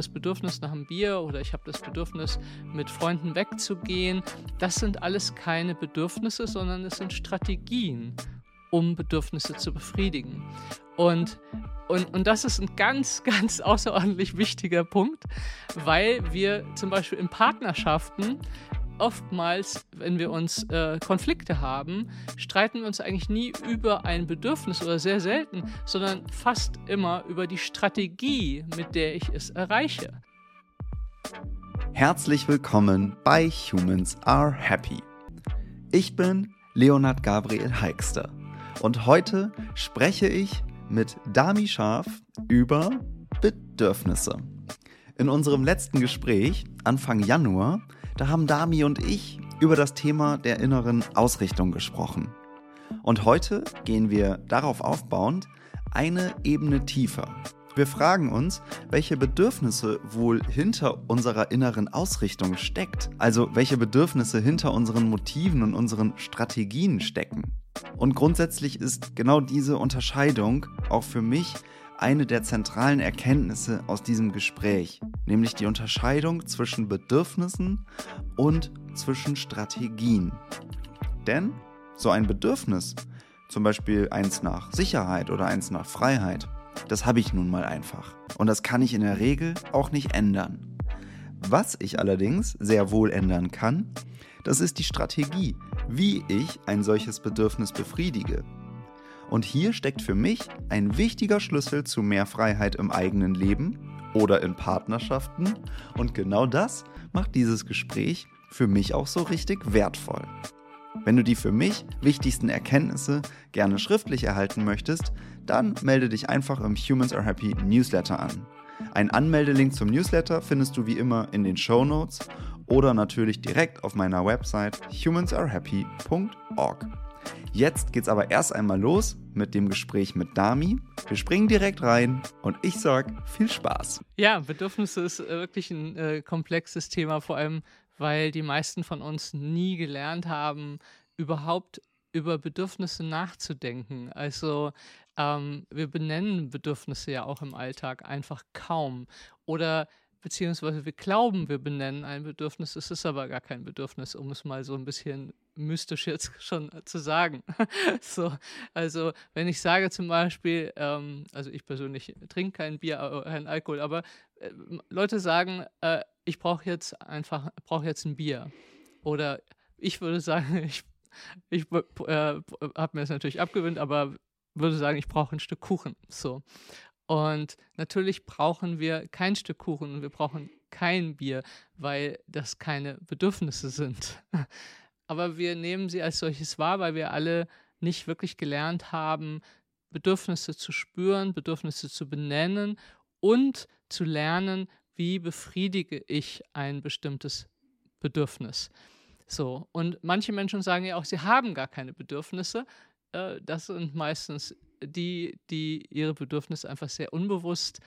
das Bedürfnis nach einem Bier oder ich habe das Bedürfnis, mit Freunden wegzugehen. Das sind alles keine Bedürfnisse, sondern es sind Strategien, um Bedürfnisse zu befriedigen. Und, und, und das ist ein ganz, ganz außerordentlich wichtiger Punkt, weil wir zum Beispiel in Partnerschaften oftmals, wenn wir uns äh, Konflikte haben, streiten wir uns eigentlich nie über ein Bedürfnis oder sehr selten, sondern fast immer über die Strategie, mit der ich es erreiche. Herzlich willkommen bei Humans Are Happy. Ich bin Leonard Gabriel Heikster und heute spreche ich mit Dami Scharf über Bedürfnisse. In unserem letzten Gespräch, Anfang Januar, da haben Dami und ich über das Thema der inneren Ausrichtung gesprochen. Und heute gehen wir darauf aufbauend eine Ebene tiefer. Wir fragen uns, welche Bedürfnisse wohl hinter unserer inneren Ausrichtung steckt, also welche Bedürfnisse hinter unseren Motiven und unseren Strategien stecken. Und grundsätzlich ist genau diese Unterscheidung auch für mich eine der zentralen Erkenntnisse aus diesem Gespräch, nämlich die Unterscheidung zwischen Bedürfnissen und zwischen Strategien. Denn so ein Bedürfnis, zum Beispiel eins nach Sicherheit oder eins nach Freiheit, das habe ich nun mal einfach. Und das kann ich in der Regel auch nicht ändern. Was ich allerdings sehr wohl ändern kann, das ist die Strategie, wie ich ein solches Bedürfnis befriedige. Und hier steckt für mich ein wichtiger Schlüssel zu mehr Freiheit im eigenen Leben oder in Partnerschaften. Und genau das macht dieses Gespräch für mich auch so richtig wertvoll. Wenn du die für mich wichtigsten Erkenntnisse gerne schriftlich erhalten möchtest, dann melde dich einfach im Humans Are Happy Newsletter an. Ein Anmeldelink zum Newsletter findest du wie immer in den Show Notes oder natürlich direkt auf meiner Website humansarehappy.org. Jetzt geht's aber erst einmal los mit dem Gespräch mit Dami. Wir springen direkt rein und ich sag viel Spaß. Ja, Bedürfnisse ist äh, wirklich ein äh, komplexes Thema, vor allem weil die meisten von uns nie gelernt haben, überhaupt über Bedürfnisse nachzudenken. Also ähm, wir benennen Bedürfnisse ja auch im Alltag einfach kaum. Oder beziehungsweise wir glauben, wir benennen ein Bedürfnis, es ist aber gar kein Bedürfnis, um es mal so ein bisschen mystisch jetzt schon zu sagen. so, also wenn ich sage zum Beispiel, ähm, also ich persönlich trinke kein Bier, kein Alkohol, aber äh, Leute sagen, äh, ich brauche jetzt einfach, brauche jetzt ein Bier. Oder ich würde sagen, ich, ich äh, habe mir das natürlich abgewöhnt, aber würde sagen, ich brauche ein Stück Kuchen. So. Und natürlich brauchen wir kein Stück Kuchen und wir brauchen kein Bier, weil das keine Bedürfnisse sind. Aber wir nehmen sie als solches wahr, weil wir alle nicht wirklich gelernt haben, Bedürfnisse zu spüren, Bedürfnisse zu benennen und zu lernen, wie befriedige ich ein bestimmtes Bedürfnis. So, und manche Menschen sagen ja auch, sie haben gar keine Bedürfnisse. Äh, das sind meistens die, die ihre Bedürfnisse einfach sehr unbewusst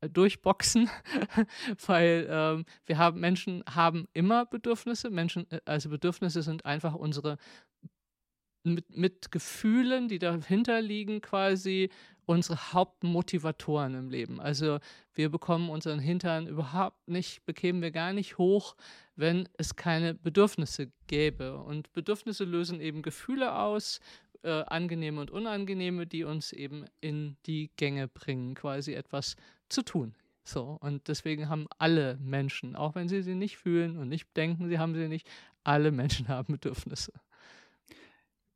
durchboxen, weil ähm, wir haben Menschen haben immer Bedürfnisse. Menschen, äh, also Bedürfnisse sind einfach unsere mit, mit Gefühlen, die dahinter liegen, quasi unsere Hauptmotivatoren im Leben. Also wir bekommen unseren Hintern überhaupt nicht, bekämen wir gar nicht hoch, wenn es keine Bedürfnisse gäbe. Und Bedürfnisse lösen eben Gefühle aus, äh, angenehme und unangenehme, die uns eben in die Gänge bringen, quasi etwas zu tun. So, und deswegen haben alle Menschen, auch wenn sie sie nicht fühlen und nicht denken, sie haben sie nicht, alle Menschen haben Bedürfnisse.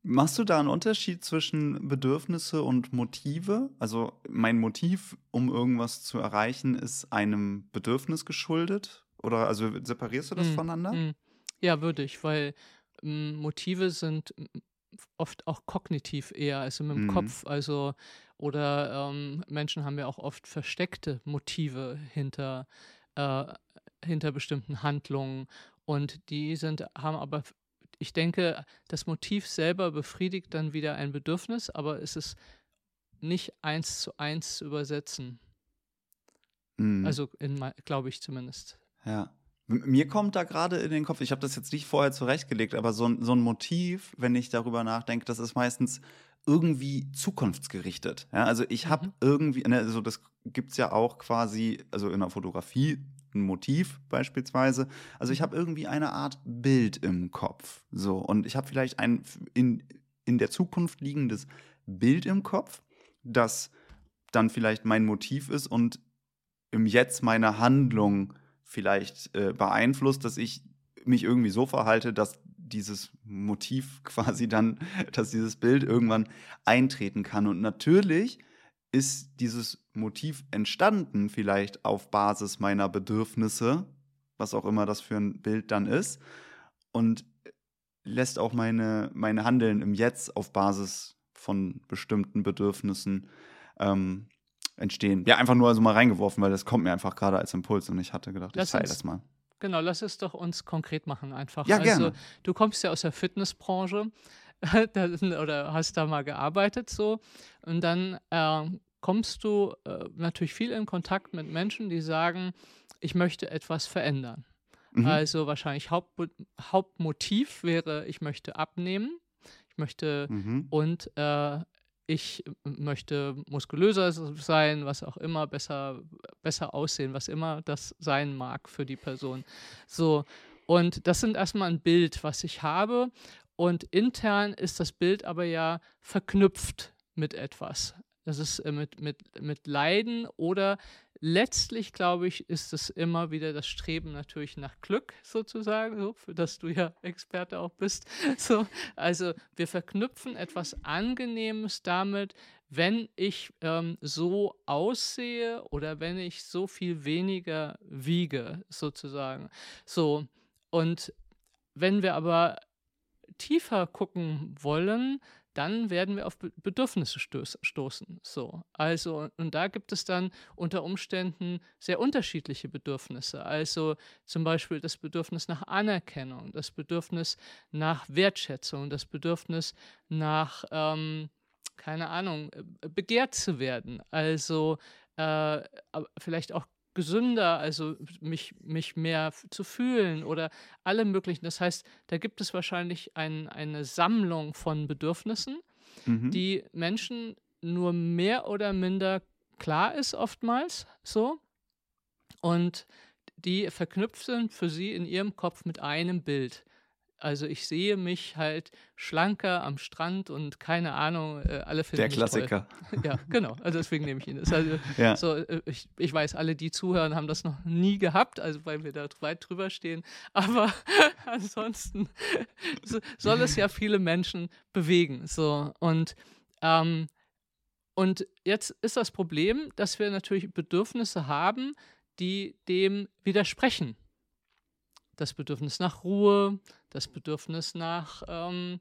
Machst du da einen Unterschied zwischen Bedürfnisse und Motive? Also mein Motiv, um irgendwas zu erreichen, ist einem Bedürfnis geschuldet? Oder also separierst du das mm, voneinander? Mm. Ja, würde ich, weil mm, Motive sind oft auch kognitiv eher, also mit dem mhm. Kopf. Also, oder ähm, Menschen haben ja auch oft versteckte Motive hinter, äh, hinter bestimmten Handlungen. Und die sind, haben aber, ich denke, das Motiv selber befriedigt dann wieder ein Bedürfnis, aber es ist nicht eins zu eins zu übersetzen. Mhm. Also, glaube ich zumindest. Ja. Mir kommt da gerade in den Kopf, ich habe das jetzt nicht vorher zurechtgelegt, aber so, so ein Motiv, wenn ich darüber nachdenke, das ist meistens irgendwie zukunftsgerichtet. Ja, also ich habe Mhm. irgendwie, ne, also das gibt es ja auch quasi, also in der Fotografie ein Motiv beispielsweise. Also ich habe irgendwie eine Art Bild im Kopf. So, und ich habe vielleicht ein in, in der Zukunft liegendes Bild im Kopf, das dann vielleicht mein Motiv ist und im Jetzt meine Handlung vielleicht äh, beeinflusst, dass ich mich irgendwie so verhalte, dass dieses Motiv quasi dann, dass dieses Bild irgendwann eintreten kann. Und natürlich ist dieses Motiv entstanden, vielleicht auf Basis meiner Bedürfnisse, was auch immer das für ein Bild dann ist, und lässt auch meine, meine Handeln im Jetzt auf Basis von bestimmten Bedürfnissen ähm, entstehen. Ja, einfach nur also mal reingeworfen, weil das kommt mir einfach gerade als Impuls und ich hatte gedacht, ich Lass teile das mal. Genau, lass es doch uns konkret machen einfach. Ja, also, gerne. du kommst ja aus der Fitnessbranche oder hast da mal gearbeitet so und dann äh, kommst du äh, natürlich viel in Kontakt mit Menschen, die sagen, ich möchte etwas verändern. Mhm. Also wahrscheinlich Haupt, Hauptmotiv wäre, ich möchte abnehmen, ich möchte Mhm. und äh, ich möchte muskulöser sein, was auch immer, besser, besser aussehen, was immer das sein mag für die Person. So, und das sind erstmal ein Bild, was ich habe. Und intern ist das Bild aber ja verknüpft mit etwas. Das ist äh, mit, mit, mit Leiden oder letztlich, glaube ich, ist es immer wieder das Streben natürlich nach Glück sozusagen, so, für das du ja Experte auch bist. So, also wir verknüpfen etwas Angenehmes damit, wenn ich ähm, so aussehe oder wenn ich so viel weniger wiege, sozusagen. So, und wenn wir aber tiefer gucken wollen, dann werden wir auf Be Bedürfnisse stoßen. So, also und da gibt es dann unter Umständen sehr unterschiedliche Bedürfnisse. Also zum Beispiel das Bedürfnis nach Anerkennung, das Bedürfnis nach Wertschätzung, das Bedürfnis nach ähm, keine Ahnung, äh, begehrt zu werden. Also äh, vielleicht auch gesünder, also mich, mich mehr zu fühlen oder alle möglichen. Das heißt, da gibt es wahrscheinlich ein, eine Sammlung von Bedürfnissen, Mhm. die Menschen nur mehr oder minder klar ist oftmals so und die verknüpft sind für sie in ihrem Kopf mit einem Bild. Also ich sehe mich halt schlanker am Strand und keine Ahnung, äh, alle finden Der Klassiker. Ja, genau. Also deswegen nehme ich ihn. Das also Ja. so, äh, ich, ich weiß, alle, die zuhören, haben das noch nie gehabt, also weil wir da weit drüber stehen. Aber ansonsten so, soll es ja viele Menschen bewegen. So und ähm, und jetzt ist das Problem, dass wir natürlich Bedürfnisse haben, die dem widersprechen. Das Bedürfnis nach Ruhe, das Bedürfnis nach ähm,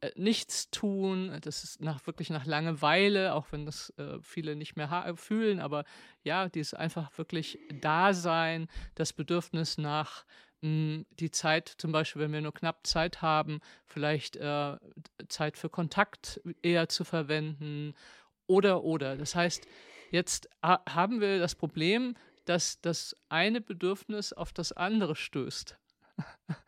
äh, Nichtstun, das ist nach, wirklich nach Langeweile, auch wenn das äh, viele nicht mehr fühlen, aber ja, dieses einfach wirklich Dasein, das Bedürfnis nach mh, die Zeit, zum Beispiel, wenn wir nur knapp Zeit haben, vielleicht äh, Zeit für Kontakt eher zu verwenden oder oder. Das heißt, jetzt ha haben wir das Problem, dass das eine Bedürfnis auf das andere stößt.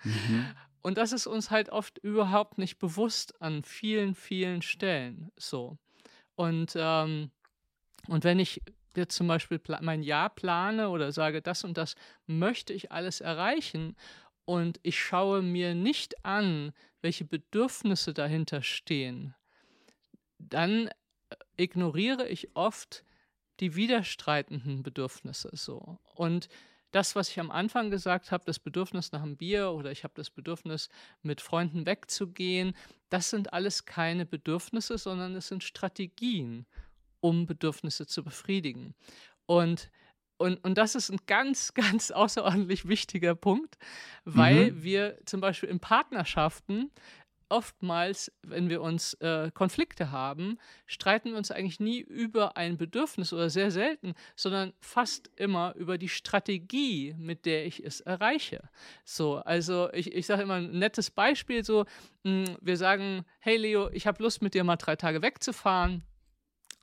Mhm. Und das ist uns halt oft überhaupt nicht bewusst an vielen, vielen Stellen so. Und, ähm, und wenn ich jetzt zum Beispiel mein Jahr plane oder sage, das und das möchte ich alles erreichen und ich schaue mir nicht an, welche Bedürfnisse dahinter stehen, dann äh, ignoriere ich oft die widerstreitenden Bedürfnisse so. Und das, was ich am Anfang gesagt habe, das Bedürfnis nach einem Bier oder ich habe das Bedürfnis, mit Freunden wegzugehen, das sind alles keine Bedürfnisse, sondern es sind Strategien, um Bedürfnisse zu befriedigen. Und, und, und das ist ein ganz, ganz außerordentlich wichtiger Punkt, weil Mhm. wir zum Beispiel in Partnerschaften oftmals, wenn wir uns äh, Konflikte haben, streiten wir uns eigentlich nie über ein Bedürfnis oder sehr selten, sondern fast immer über die Strategie, mit der ich es erreiche. So, also ich, ich sage immer ein nettes Beispiel so, mh, wir sagen, hey Leo, ich habe Lust mit dir mal drei Tage wegzufahren.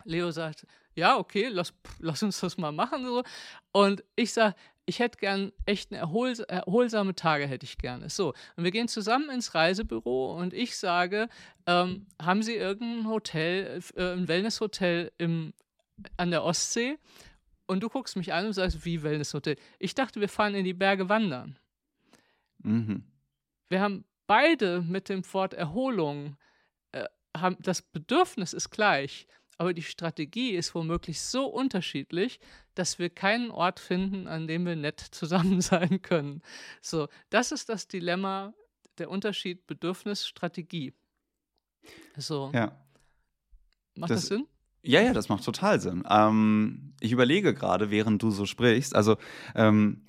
Leo sagt, ja, okay, lass, lass uns das mal machen. So. Und ich sage, ich hätte gern echt eine erhols erholsame Tage hätte ich gerne. So, und wir gehen zusammen ins Reisebüro und ich sage, ähm, haben Sie irgendein Hotel, äh, ein Wellnesshotel im, an der Ostsee? Und du guckst mich an und sagst, wie Wellnesshotel? Ich dachte, wir fahren in die Berge wandern. Mhm. Wir haben beide mit dem Wort Erholung, äh, haben, das Bedürfnis ist gleich, aber die Strategie ist womöglich so unterschiedlich, dass wir keinen Ort finden, an dem wir nett zusammen sein können. So, das ist das Dilemma, der Unterschied Bedürfnis-Strategie. So. Ja. Macht das, das Sinn? Ja, ja, das macht total Sinn. Ähm, ich überlege gerade, während du so sprichst. Also, ähm,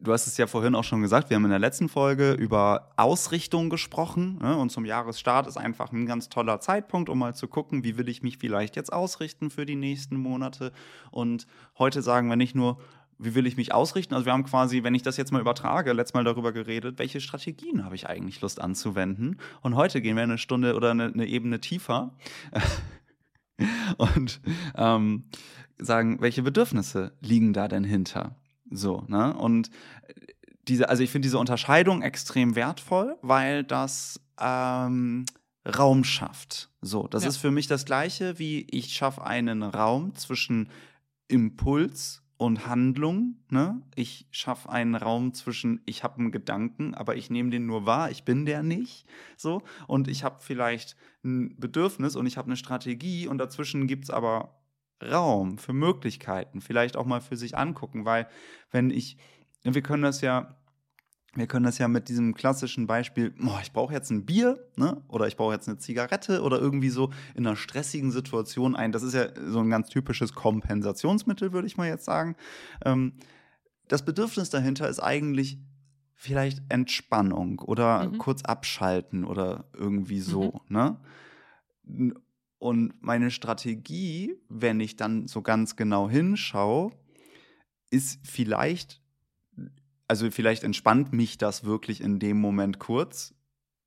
du hast es ja vorhin auch schon gesagt, wir haben in der letzten Folge über Ausrichtung gesprochen. Ne? Und zum Jahresstart ist einfach ein ganz toller Zeitpunkt, um mal zu gucken, wie will ich mich vielleicht jetzt ausrichten für die nächsten Monate. Und heute sagen wir nicht nur, wie will ich mich ausrichten? Also wir haben quasi, wenn ich das jetzt mal übertrage, letztes Mal darüber geredet, welche Strategien habe ich eigentlich Lust anzuwenden. Und heute gehen wir eine Stunde oder eine, eine Ebene tiefer und ähm, sagen, welche Bedürfnisse liegen da denn hinter? So, ne? Und diese, also ich finde diese Unterscheidung extrem wertvoll, weil das ähm, Raum schafft. So, das ja. ist für mich das Gleiche wie ich schaffe einen Raum zwischen Impuls und Handlung. Ne? Ich schaffe einen Raum zwischen, ich habe einen Gedanken, aber ich nehme den nur wahr, ich bin der nicht. So. Und ich habe vielleicht ein Bedürfnis und ich habe eine Strategie und dazwischen gibt es aber Raum für Möglichkeiten, vielleicht auch mal für sich angucken, weil wenn ich, wir können das ja, wir können das ja mit diesem klassischen Beispiel, oh, ich brauche jetzt ein Bier, ne? Oder ich brauche jetzt eine Zigarette oder irgendwie so in einer stressigen Situation ein. Das ist ja so ein ganz typisches Kompensationsmittel, würde ich mal jetzt sagen. Ähm, das Bedürfnis dahinter ist eigentlich vielleicht Entspannung oder mhm. kurz abschalten oder irgendwie so, mhm. ne? Und meine Strategie, wenn ich dann so ganz genau hinschaue, ist vielleicht, also vielleicht entspannt mich das wirklich in dem Moment kurz,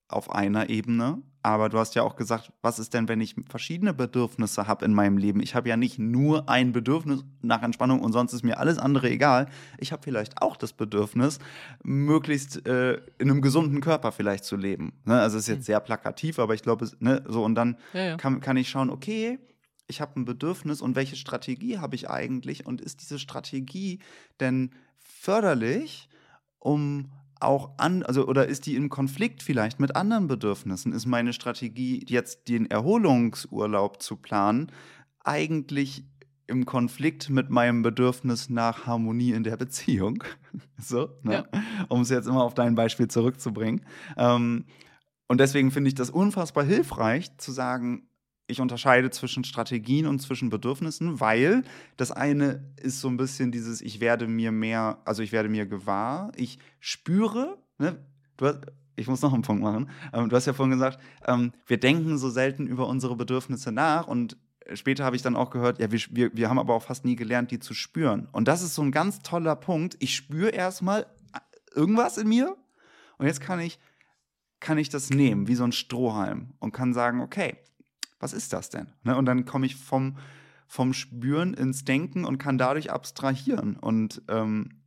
auf einer Ebene. Aber du hast ja auch gesagt, was ist denn, wenn ich verschiedene Bedürfnisse habe in meinem Leben? Ich habe ja nicht nur ein Bedürfnis nach Entspannung und sonst ist mir alles andere egal. Ich habe vielleicht auch das Bedürfnis, möglichst äh, in einem gesunden Körper vielleicht zu leben. Ne? Also es ist jetzt hm. sehr plakativ, aber ich glaube, ne, so und dann ja, ja. Kann, kann ich schauen, okay, ich habe ein Bedürfnis und welche Strategie habe ich eigentlich und ist diese Strategie denn förderlich, um auch an, also oder ist die im Konflikt vielleicht mit anderen Bedürfnissen? Ist meine Strategie, jetzt den Erholungsurlaub zu planen, eigentlich im Konflikt mit meinem Bedürfnis nach Harmonie in der Beziehung? so, ne? ja. um es jetzt immer auf dein Beispiel zurückzubringen. Ähm, und deswegen finde ich das unfassbar hilfreich zu sagen, ich unterscheide zwischen Strategien und zwischen Bedürfnissen, weil das eine ist so ein bisschen dieses, ich werde mir mehr, also ich werde mir gewahr, ich spüre, ne? du hast, ich muss noch einen Punkt machen. Ähm, du hast ja vorhin gesagt, ähm, wir denken so selten über unsere Bedürfnisse nach und später habe ich dann auch gehört, ja, wir, wir, wir haben aber auch fast nie gelernt, die zu spüren. Und das ist so ein ganz toller Punkt. Ich spüre erstmal irgendwas in mir und jetzt kann ich, kann ich das nehmen, wie so ein Strohhalm und kann sagen, okay, was ist das denn? Ne? Und dann komme ich vom, vom Spüren ins Denken und kann dadurch abstrahieren und ähm,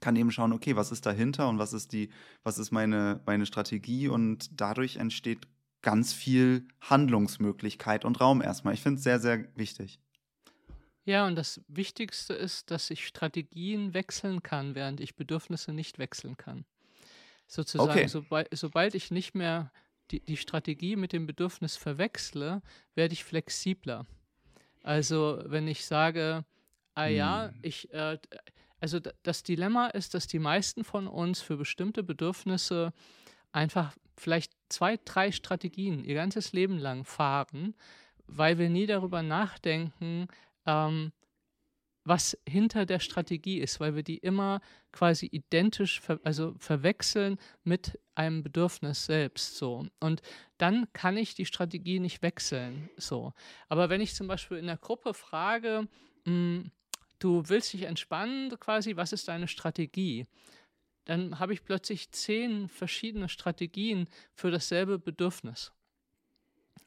kann eben schauen, okay, was ist dahinter und was ist die, was ist meine, meine Strategie und dadurch entsteht ganz viel Handlungsmöglichkeit und Raum erstmal. Ich finde es sehr, sehr wichtig. Ja, und das Wichtigste ist, dass ich Strategien wechseln kann, während ich Bedürfnisse nicht wechseln kann. Sozusagen, okay. sobald, sobald ich nicht mehr die, die Strategie mit dem Bedürfnis verwechsle, werde ich flexibler. Also wenn ich sage, ah ja, hm. ich, äh, also das Dilemma ist, dass die meisten von uns für bestimmte Bedürfnisse einfach vielleicht zwei, drei Strategien ihr ganzes Leben lang fahren, weil wir nie darüber nachdenken, ähm, was hinter der Strategie ist, weil wir die immer quasi identisch, ver also verwechseln mit einem Bedürfnis selbst. So. Und dann kann ich die Strategie nicht wechseln. So. Aber wenn ich zum Beispiel in der Gruppe frage, mh, hm, du willst dich entspannen, quasi, was ist deine Strategie? Dann habe ich plötzlich zehn verschiedene Strategien für dasselbe Bedürfnis.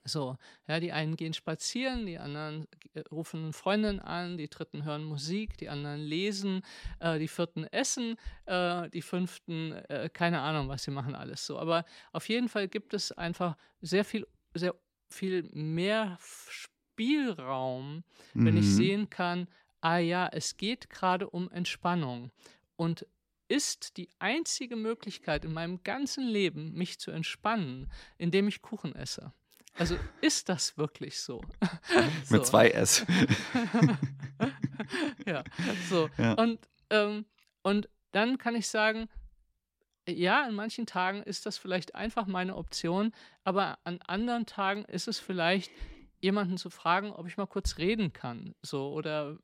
So, ja, die einen gehen spazieren, die anderen äh, rufen Freundinnen an, die dritten hören Musik, die anderen lesen, äh, die vierten essen, äh, die fünften, äh, keine Ahnung, was sie machen, alles so. Aber auf jeden Fall gibt es einfach sehr viel, sehr viel mehr Spielraum, mhm. wenn ich mhm. sehen kann, ah ja, es geht gerade um Entspannung. Und ist die einzige Möglichkeit in meinem ganzen Leben, mich zu entspannen, indem ich Kuchen esse. Also ist das wirklich so? so. Mit zwei S. ja, so. Ja. Und, ähm, und dann kann ich sagen, ja, an manchen Tagen ist das vielleicht einfach meine Option, aber an anderen Tagen ist es vielleicht jemanden zu fragen, ob ich mal kurz reden kann, so oder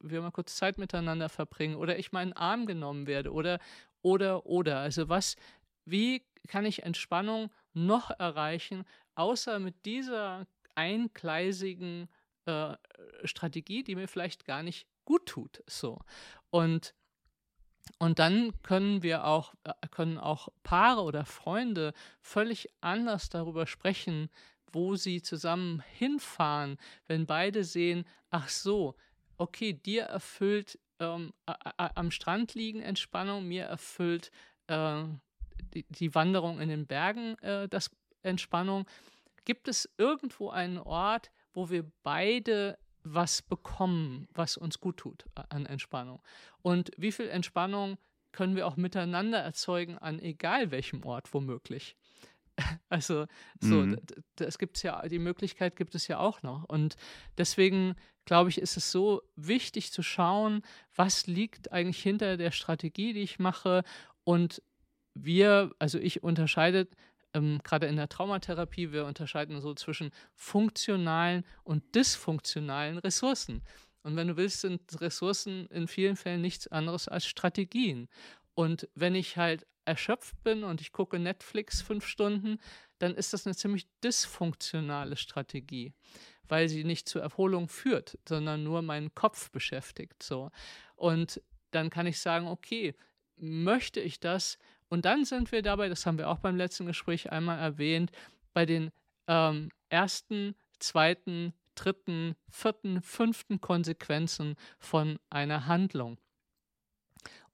wir mal kurz Zeit miteinander verbringen oder ich meinen Arm genommen werde oder oder oder. Also was, wie kann ich Entspannung noch erreichen, außer mit dieser eingleisigen äh, Strategie, die mir vielleicht gar nicht gut tut, so. Und und dann können wir auch, äh, können auch Paare oder Freunde völlig anders darüber sprechen, wo sie zusammen hinfahren, wenn beide sehen, ach so, okay, dir erfüllt ähm, am Strand liegen Entspannung, mir erfüllt äh, die, die, Wanderung in den Bergen äh, das Entspannung. Gibt es irgendwo einen Ort, wo wir beide was bekommen, was uns gut tut an Entspannung? Und wie viel Entspannung können wir auch miteinander erzeugen an egal welchem Ort womöglich? Also so, mhm. das gibt's ja, die Möglichkeit gibt es ja auch noch. Und deswegen glaube ich, ist es so wichtig zu schauen, was liegt eigentlich hinter der Strategie, die ich mache. Und wir, also ich unterscheide ähm, gerade in der Traumatherapie, wir unterscheiden so zwischen funktionalen und dysfunktionalen Ressourcen. Und wenn du willst, sind Ressourcen in vielen Fällen nichts anderes als Strategien. Und wenn ich halt erschöpft bin und ich gucke Netflix fünf Stunden, dann ist das eine ziemlich dysfunktionale Strategie, weil sie nicht zur Erholung führt, sondern nur meinen Kopf beschäftigt. So. Und dann kann ich sagen, okay, möchte ich das? Und dann sind wir dabei, das haben wir auch beim letzten Gespräch einmal erwähnt, bei den ähm, ersten, zweiten, dritten, vierten, fünften Konsequenzen von einer Handlung.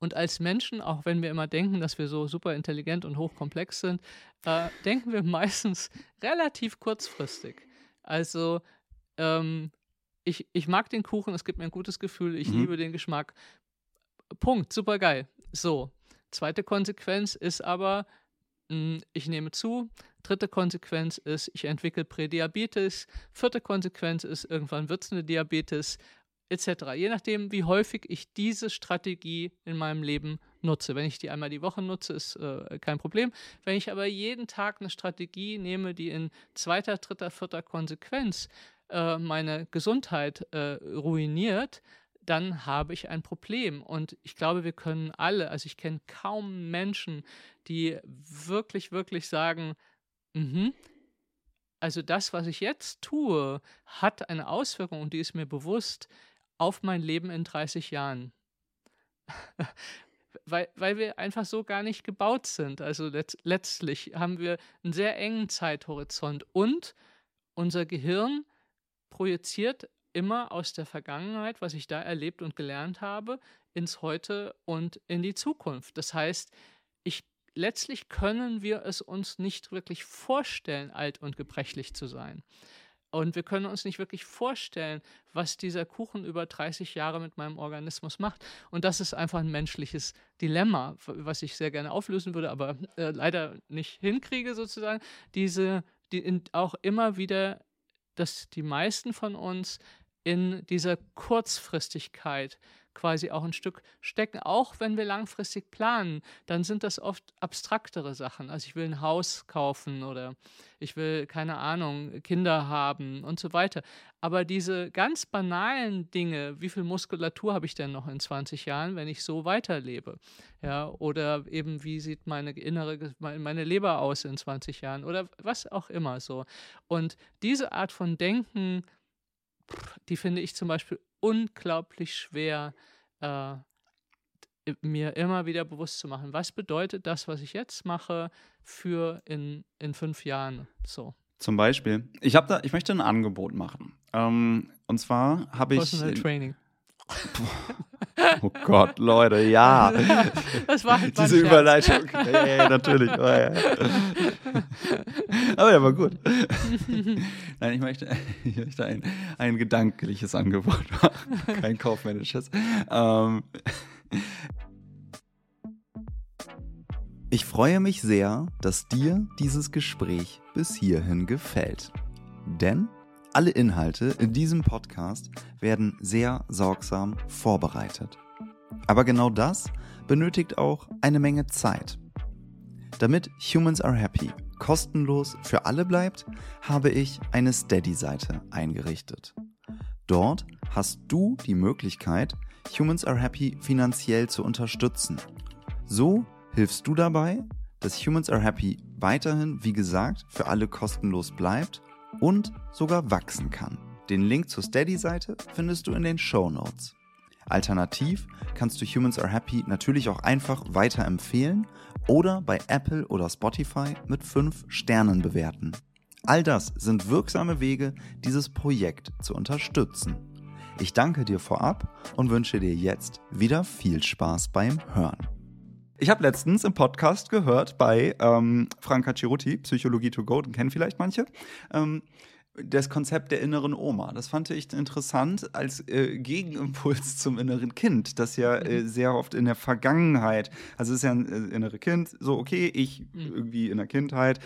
Und als Menschen, auch wenn wir immer denken, dass wir so super intelligent und hochkomplex sind, äh, denken wir meistens relativ kurzfristig. Also ähm, ich, ich mag den Kuchen, es gibt mir ein gutes Gefühl, ich mhm. liebe den Geschmack. Punkt, super geil. So. Zweite Konsequenz ist aber, hm, ich nehme zu. Dritte Konsequenz ist, ich entwickle Prädiabetes. Vierte Konsequenz ist, irgendwann wird es eine Diabetes etc. Je nachdem, wie häufig ich diese Strategie in meinem Leben nutze. Wenn ich die einmal die Woche nutze, ist äh, kein Problem. Wenn ich aber jeden Tag eine Strategie nehme, die in zweiter, dritter, vierter Konsequenz äh, meine Gesundheit äh, ruiniert, dann habe ich ein Problem. Und ich glaube, wir können alle, also ich kenne kaum Menschen, die wirklich, wirklich sagen, mhm, also das, was ich jetzt tue, hat eine Auswirkung und die ist mir bewusst auf mein Leben in 30 Jahren. weil, weil wir einfach so gar nicht gebaut sind. Also let letztlich haben wir einen sehr engen Zeithorizont und unser Gehirn projiziert immer aus der Vergangenheit, was ich da erlebt und gelernt habe, ins Heute und in die Zukunft. Das heißt, ich letztlich können wir es uns nicht wirklich vorstellen, alt und gebrechlich zu sein. Und wir können uns nicht wirklich vorstellen, was dieser Kuchen über 30 Jahre mit meinem Organismus macht. Und das ist einfach ein menschliches Dilemma, was ich sehr gerne auflösen würde, aber äh, leider nicht hinkriege sozusagen. Diese, die auch immer wieder, dass die meisten von uns in dieser Kurzfristigkeit quasi auch ein Stück stecken. Auch wenn wir langfristig planen, dann sind das oft abstraktere Sachen. Also ich will ein Haus kaufen oder ich will, keine Ahnung, Kinder haben und so weiter. Aber diese ganz banalen Dinge, wie viel Muskulatur habe ich denn noch in 20 Jahren, wenn ich so weiterlebe? Ja, oder eben, wie sieht meine innere, meine Leber aus in 20 Jahren oder was auch immer so. Und diese Art von Denken, die finde ich zum Beispiel unglaublich schwer, äh, mir immer wieder bewusst zu machen, was bedeutet das, was ich jetzt mache, für in, in fünf Jahren so. Zum Beispiel. Ich habe da, ich möchte ein Angebot machen. Ähm, und zwar habe ich. Personal Training. Oh Gott, Leute, ja. Das war halt Diese. Überleitung. Ja, ja, natürlich. Oh, ja. Aber der war gut. Nein, ich möchte, ich möchte ein, ein gedankliches Angebot machen, kein kaufmännisches. Ähm, ich freue mich sehr, dass dir dieses Gespräch bis hierhin gefällt. Denn alle Inhalte in diesem Podcast werden sehr sorgsam vorbereitet. Aber genau das benötigt auch eine Menge Zeit. Damit Humans Are Happy kostenlos für alle bleibt, habe ich eine Steady-Seite eingerichtet. Dort hast du die Möglichkeit, Humans Are Happy finanziell zu unterstützen. So hilfst du dabei, dass Humans Are Happy weiterhin, wie gesagt, für alle kostenlos bleibt und sogar wachsen kann. Den Link zur Steady-Seite findest du in den Show Notes. Alternativ kannst du Humans Are Happy natürlich auch einfach weiterempfehlen oder bei Apple oder Spotify mit 5 Sternen bewerten. All das sind wirksame Wege, dieses Projekt zu unterstützen. Ich danke dir vorab und wünsche dir jetzt wieder viel Spaß beim Hören. Ich habe letztens im Podcast gehört bei ähm, Franka Ciruti, Psychologie to go, den kennen vielleicht manche, ähm, das Konzept der inneren Oma. Das fand ich interessant als äh, Gegenimpuls zum inneren Kind, das ja äh, sehr oft in der Vergangenheit, also es ist ja ein äh, innere Kind, so okay, ich Mhm. irgendwie in der Kindheit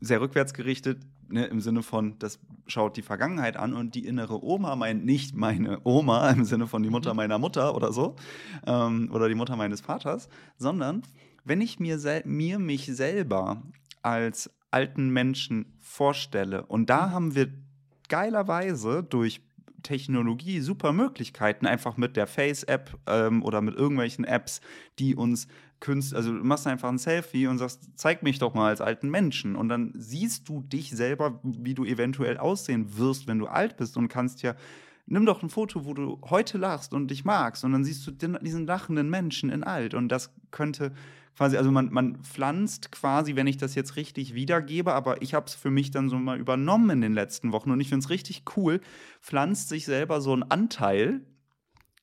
sehr rückwärts gerichtet, ne, im Sinne von, das schaut die Vergangenheit an und die innere Oma meint nicht meine Oma im Sinne von die Mutter Mhm. meiner Mutter oder so ähm, oder die Mutter meines Vaters, sondern wenn ich mir, mir mich selber als alten Menschen vorstelle und da haben wir geilerweise durch Technologie super Möglichkeiten, einfach mit der Face-App ähm, oder mit irgendwelchen Apps, die uns künst, also du machst einfach ein Selfie und sagst, zeig mich doch mal als alten Menschen. Und dann siehst du dich selber, wie du eventuell aussehen wirst, wenn du alt bist und kannst ja, nimm doch ein Foto, wo du heute lachst und dich magst. Und dann siehst du den, diesen lachenden Menschen in alt. Und das könnte quasi, also man, man pflanzt quasi, wenn ich das jetzt richtig wiedergebe, aber ich habe es für mich dann so mal übernommen in den letzten Wochen und ich finde es richtig cool, pflanzt sich selber so ein Anteil,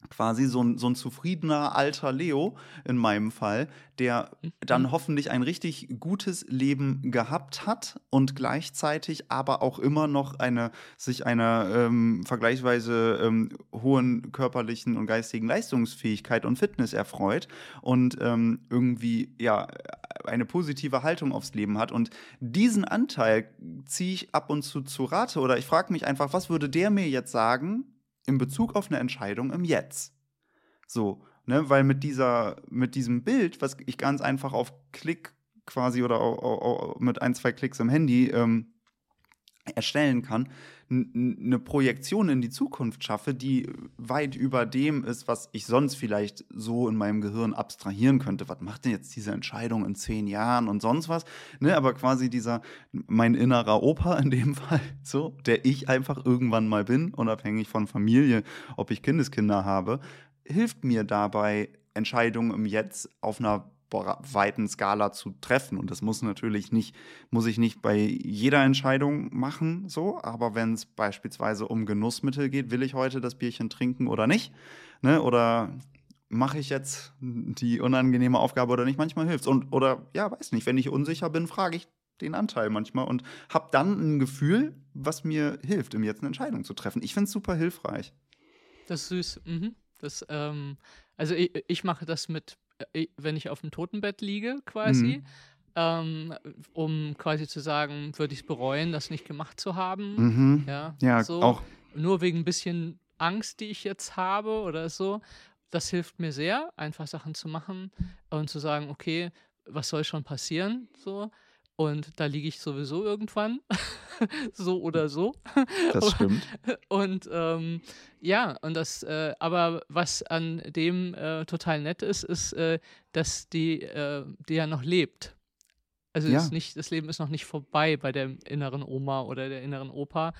quasi so ein, so ein zufriedener alter Leo in meinem Fall, der dann hoffentlich ein richtig gutes Leben gehabt hat und gleichzeitig aber auch immer noch eine sich einer ähm, vergleichsweise ähm, hohen körperlichen und geistigen Leistungsfähigkeit und Fitness erfreut und ähm, irgendwie ja eine positive Haltung aufs Leben hat. Und diesen Anteil ziehe ich ab und zu zu Rate. Oder ich frage mich einfach, was würde der mir jetzt sagen in Bezug auf eine Entscheidung im Jetzt? So, ne, weil mit dieser, mit diesem Bild, was ich ganz einfach auf Klick quasi oder au- au- au- mit ein, zwei Klicks im Handy ähm, erstellen kann, eine Projektion in die Zukunft schaffe, die weit über dem ist, was ich sonst vielleicht so in meinem Gehirn abstrahieren könnte. Was macht denn jetzt diese Entscheidung in zehn Jahren und sonst was? Ne, aber quasi dieser, mein innerer Opa in dem Fall, so, der ich einfach irgendwann mal bin, unabhängig von Familie, ob ich Kindeskinder habe, hilft mir dabei, Entscheidungen im Jetzt auf einer weiten Skala zu treffen. Und das muss natürlich nicht, muss ich nicht bei jeder Entscheidung machen, so, aber wenn es beispielsweise um Genussmittel geht, will ich heute das Bierchen trinken oder nicht? Ne? Oder mache ich jetzt die unangenehme Aufgabe oder nicht? Manchmal hilft Und oder ja, weiß nicht, wenn ich unsicher bin, frage ich den Anteil manchmal und habe dann ein Gefühl, was mir hilft, im Jetzt eine Entscheidung zu treffen. Ich finde es super hilfreich. Das ist süß. Mhm. Das, ähm, also ich, ich mache das mit, wenn ich auf dem Totenbett liege, quasi, Mhm. ähm, um quasi zu sagen, würde ich es bereuen, das nicht gemacht zu haben. Mhm. Ja, Ja, so. auch. Nur wegen ein bisschen Angst, die ich jetzt habe oder so. Das hilft mir sehr, einfach Sachen zu machen und zu sagen, okay, was soll schon passieren? So. Und da liege ich sowieso irgendwann. so oder so. Das stimmt. Und ähm, ja, und das, äh, aber was an dem äh, total nett ist, ist, äh, dass die, äh, die ja noch lebt. Also Ja. ist nicht, das Leben ist noch nicht vorbei bei der inneren Oma oder der inneren Opa.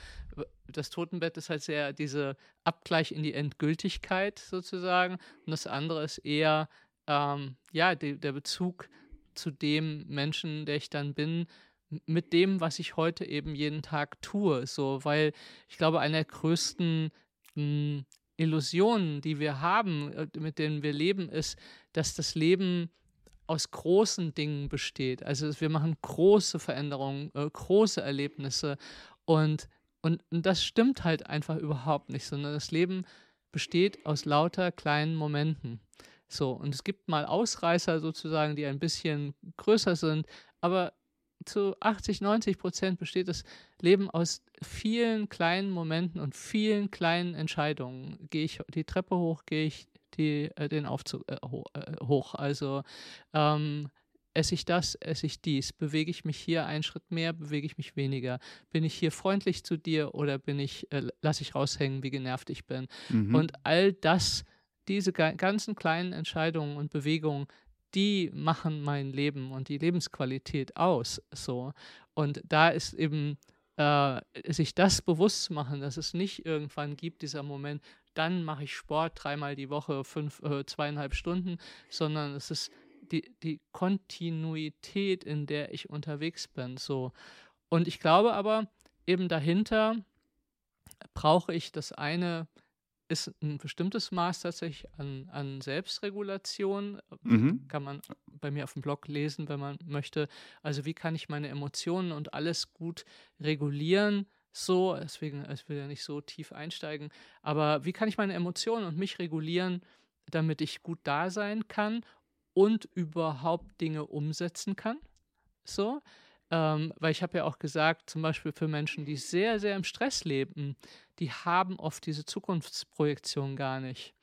Das Totenbett ist halt sehr diese Abgleich in die Endgültigkeit sozusagen. Und das andere ist eher, ähm, ja, die, der Bezug zu dem Menschen, der ich dann bin, mit dem, was ich heute eben jeden Tag tue. So, weil ich glaube, eine der größten mh, Illusionen, die wir haben, äh, mit denen wir leben, ist, dass das Leben aus großen Dingen besteht. Also wir machen große Veränderungen, äh, große Erlebnisse und, und, und das stimmt halt einfach überhaupt nicht, sondern das Leben besteht aus lauter kleinen Momenten. So, und es gibt mal Ausreißer sozusagen, die ein bisschen größer sind, aber zu 80, 90 Prozent besteht das Leben aus vielen kleinen Momenten und vielen kleinen Entscheidungen. Gehe ich die Treppe hoch, gehe ich die, äh, den Aufzug äh, ho äh, hoch. Also ähm, esse ich das, esse ich dies, bewege ich mich hier einen Schritt mehr, bewege ich mich weniger, bin ich hier freundlich zu dir oder bin ich, äh, lasse ich raushängen, wie genervt ich bin. Mhm. Und all das, diese ganzen kleinen Entscheidungen und Bewegungen die machen mein Leben und die Lebensqualität aus. So. Und da ist eben äh, sich das bewusst zu machen, dass es nicht irgendwann gibt, dieser Moment, dann mache ich Sport dreimal die Woche, fünf, äh, zweieinhalb Stunden, sondern es ist die, die Kontinuität, in der ich unterwegs bin. So. Und ich glaube aber, eben dahinter brauche ich das eine ist ein bestimmtes Maß tatsächlich an, an Selbstregulation. Mhm. Kann man bei mir auf dem Blog lesen, wenn man möchte. Also wie kann ich meine Emotionen und alles gut regulieren? So, deswegen, ich will ja nicht so tief einsteigen, aber wie kann ich meine Emotionen und mich regulieren, damit ich gut da sein kann und überhaupt Dinge umsetzen kann? So, ähm, weil ich habe ja auch gesagt, zum Beispiel für Menschen, die sehr, sehr im Stress leben, die haben oft diese Zukunftsprojektion gar nicht.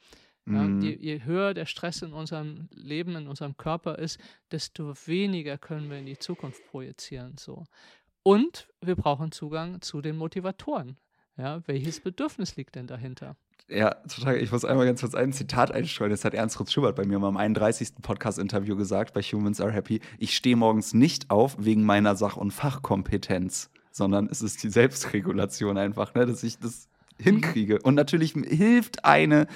Ja, mhm. je, je, höher der Stress in unserem Leben, in unserem Körper ist, desto weniger können wir in die Zukunft projizieren. So. Und wir brauchen Zugang zu den Motivatoren. Ja, welches Bedürfnis liegt denn dahinter? Ja, total. Ich muss einmal ganz kurz ein Zitat einstreuen. Das hat Ernst Rutz Schubert bei mir am 31. Podcast-Interview gesagt bei Humans Are Happy. Ich stehe morgens nicht auf wegen meiner Sach- und Fachkompetenz sondern es ist die Selbstregulation einfach, ne, dass ich das hinkriege. Und natürlich hilft eine,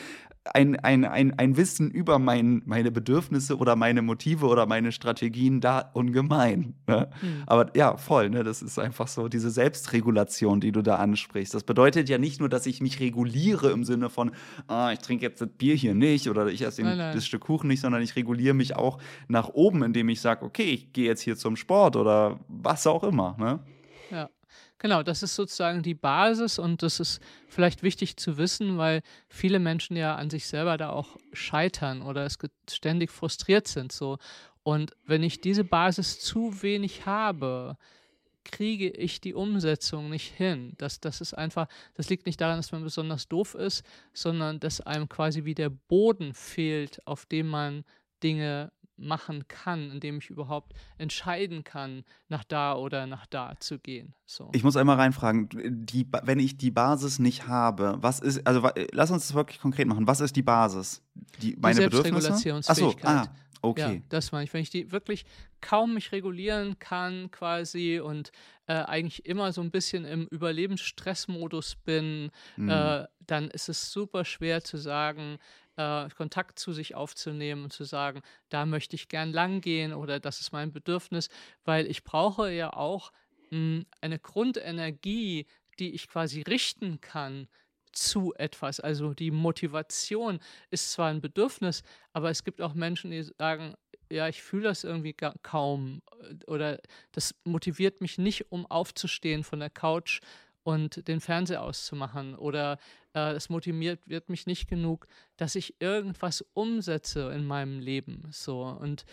ein, ein, ein, ein Wissen über mein, meine Bedürfnisse oder meine Motive oder meine Strategien da ungemein. Ne? Mhm. Aber ja, voll, ne? Das ist einfach so diese Selbstregulation, die du da ansprichst. Das bedeutet ja nicht nur, dass ich mich reguliere im Sinne von, ah, ich trinke jetzt das Bier hier nicht oder ich esse nein, nein. das Stück Kuchen nicht, sondern ich reguliere mich auch nach oben, indem ich sage, okay, ich gehe jetzt hier zum Sport oder was auch immer. Ne? Genau, das ist sozusagen die Basis und das ist vielleicht wichtig zu wissen, weil viele Menschen ja an sich selber da auch scheitern oder es ständig frustriert sind so. Und wenn ich diese Basis zu wenig habe, kriege ich die Umsetzung nicht hin. Das, das ist einfach, das liegt nicht daran, dass man besonders doof ist, sondern dass einem quasi wie der Boden fehlt, auf dem man Dinge machen kann, indem ich überhaupt entscheiden kann, nach da oder nach da zu gehen. So. Ich muss einmal reinfragen, die, wenn ich die Basis nicht habe, was ist, also lass uns das wirklich konkret machen. Was ist die Basis? Die, meine die Selbstregulationsfähigkeit. Ach so, ah, okay. Ja, das meine ich. Wenn ich die wirklich kaum mich regulieren kann quasi und äh, eigentlich immer so ein bisschen im Überlebensstressmodus bin, mhm. äh, dann ist es super schwer zu sagen, äh, Kontakt zu sich aufzunehmen und zu sagen, da möchte ich gern lang gehen oder das ist mein Bedürfnis, weil ich brauche ja auch mh, hm, eine Grundenergie, die ich quasi richten kann zu etwas. Also die Motivation ist zwar ein Bedürfnis, aber es gibt auch Menschen, die sagen, ja, ich fühle das irgendwie kaum äh, oder das motiviert mich nicht, um aufzustehen von der Couch und den Fernseher auszumachen oder äh, es motiviert wird mich nicht genug, dass ich irgendwas umsetze in meinem Leben so und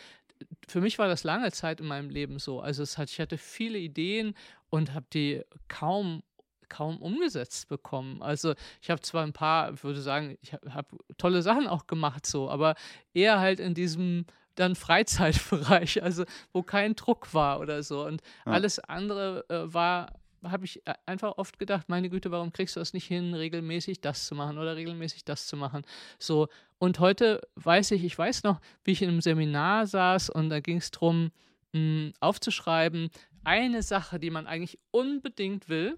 für mich war das lange Zeit in meinem Leben so. Also es hat, ich hatte viele Ideen und habe die kaum kaum umgesetzt bekommen. Also ich habe zwar ein paar, ich würde sagen, ich habe hab tolle Sachen auch gemacht so, aber eher halt in diesem dann Freizeitbereich, also wo kein Druck war oder so. Und ja. alles andere äh, war habe ich äh, einfach oft gedacht, meine Güte, warum kriegst du es nicht hin, regelmäßig das zu machen oder regelmäßig das zu machen? So, und heute weiß ich, ich weiß noch, wie ich in einem Seminar saß und da ging es darum, hm, aufzuschreiben, eine Sache, die man eigentlich unbedingt will,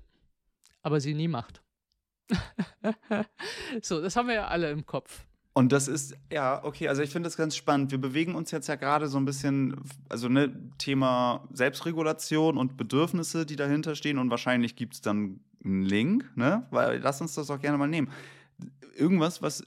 aber sie nie macht. so, das haben wir ja alle im Kopf. Und das ist, ja, okay, also ich finde das ganz spannend. Wir bewegen uns jetzt ja gerade so ein bisschen, also ne, Thema Selbstregulation und Bedürfnisse, die dahinter stehen. Und wahrscheinlich gibt es dann einen Link, ne? Weil lass uns das auch gerne mal nehmen. Irgendwas, was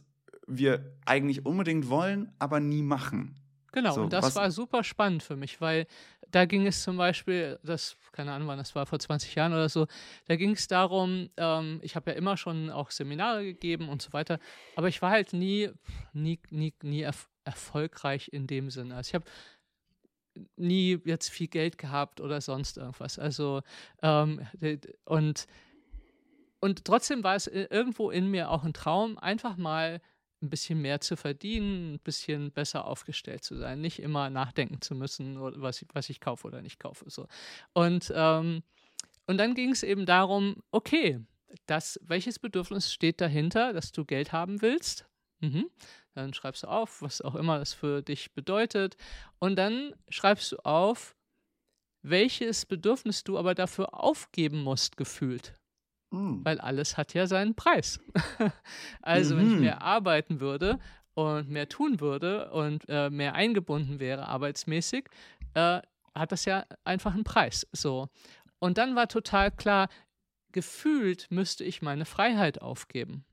wir eigentlich unbedingt wollen, aber nie machen. Genau, So, und das war super spannend für mich, weil da ging es zum Beispiel, das, keine Ahnung wann das war, vor 20 Jahren oder so, da ging es darum, ähm, ich habe ja immer schon auch Seminare gegeben und so weiter, aber ich war halt nie, nie, nie, nie erf erfolgreich in dem Sinne. Also ich habe nie jetzt viel Geld gehabt oder sonst irgendwas. Also ähm, und und trotzdem war es irgendwo in mir auch ein Traum, einfach mal ein bisschen mehr zu verdienen, ein bisschen besser aufgestellt zu sein, nicht immer nachdenken zu müssen, was, ich- was ich kaufe oder nicht kaufe. So. Und, ähm, und dann ging es eben darum, okay, das, welches Bedürfnis steht dahinter, dass du Geld haben willst? Mhm. Dann schreibst du auf, was auch immer das für dich bedeutet. Und dann schreibst du auf, welches Bedürfnis du aber dafür aufgeben musst, gefühlt Hm. weil alles hat ja seinen Preis. also wenn ich Mhm. mehr arbeiten würde und mehr tun würde und äh, mehr eingebunden wäre arbeitsmäßig, äh, hat das ja einfach einen Preis. So. Und dann war total klar, gefühlt müsste ich meine Freiheit aufgeben.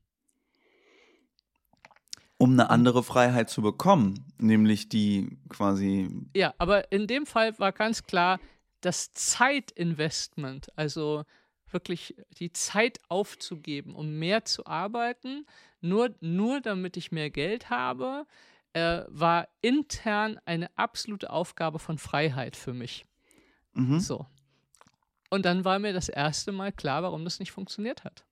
Um eine andere Freiheit zu bekommen, nämlich die quasi. Ja, aber in dem Fall war ganz klar, das Zeitinvestment, also wirklich die Zeit aufzugeben, um mehr zu arbeiten, nur, nur damit ich mehr Geld habe, äh, war intern eine absolute Aufgabe von Freiheit für mich. Mhm. So. Und dann war mir das erste Mal klar, warum das nicht funktioniert hat.